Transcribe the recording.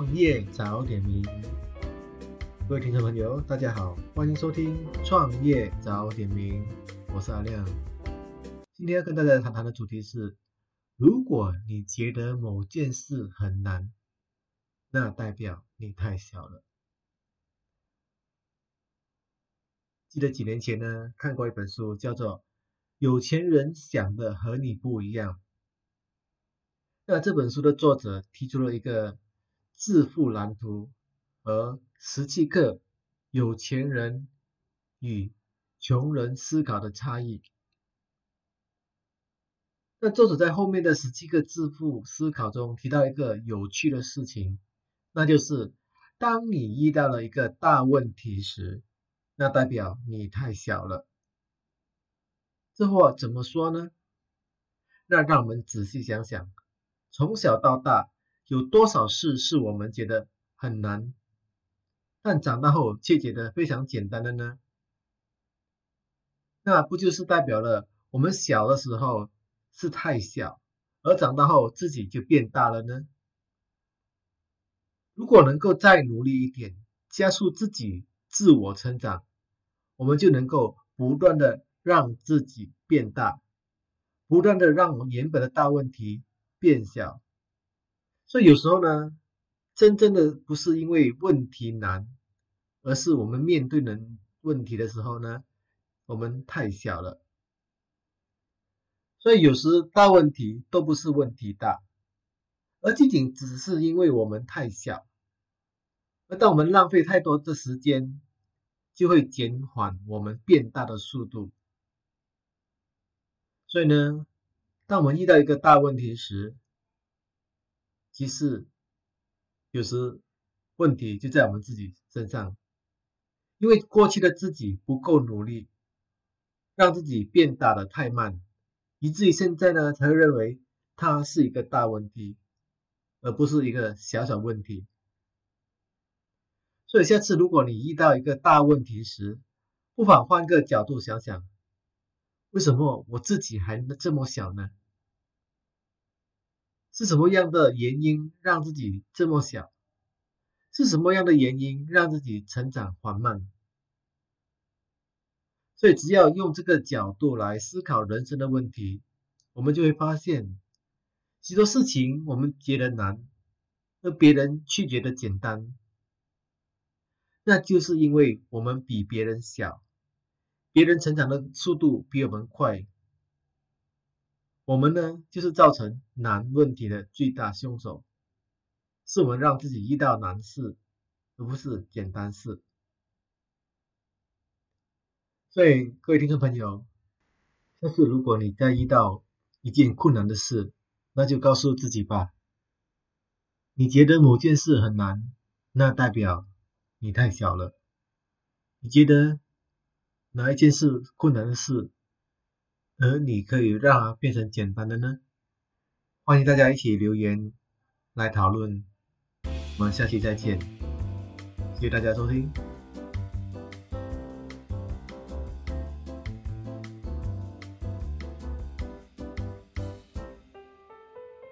创业早点名，各位听众朋友，大家好，欢迎收听创业早点名，我是阿亮。今天要跟大家谈谈的主题是：如果你觉得某件事很难，那代表你太小了。记得几年前呢，看过一本书，叫做《有钱人想的和你不一样》。那这本书的作者提出了一个致富蓝图和十七个有钱人与穷人思考的差异。那作者在后面的十七个致富思考中提到一个有趣的事情，那就是当你遇到了一个大问题时，那代表你太小了。这话怎么说呢？那让我们仔细想想，从小到大有多少事是我们觉得很难，但长大后却觉得非常简单的呢？那不就是代表了我们小的时候是太小，而长大后自己就变大了呢？如果能够再努力一点，加速自己自我成长。我们就能够不断的让自己变大，不断的让原本的大问题变小。所以有时候呢，真正的不是因为问题难，而是我们面对的问题的时候呢，我们太小了。所以有时大问题都不是问题大，而仅仅只是因为我们太小。而当我们浪费太多的时间。就会减缓我们变大的速度。所以呢，当我们遇到一个大问题时，其实有时问题就在我们自己身上，因为过去的自己不够努力，让自己变大的太慢，以至于现在呢才会认为它是一个大问题，而不是一个小小问题。所以下次如果你遇到一个大问题时，不妨换个角度想想，为什么我自己还这么小呢？是什么样的原因让自己这么小？是什么样的原因让自己成长缓慢？所以只要用这个角度来思考人生的问题，我们就会发现，许多事情我们觉得难，而别人却觉得简单。那就是因为我们比别人小，别人成长的速度比我们快，我们呢就是造成难问题的最大凶手，是我们让自己遇到难事，而不是简单事。所以各位听众朋友，下次如果你再遇到一件困难的事，那就告诉自己吧，你觉得某件事很难，那代表。你太小了，你觉得哪一件事困难的事，而你可以让它变成简单的呢？欢迎大家一起留言来讨论，我们下期再见，谢谢大家收听。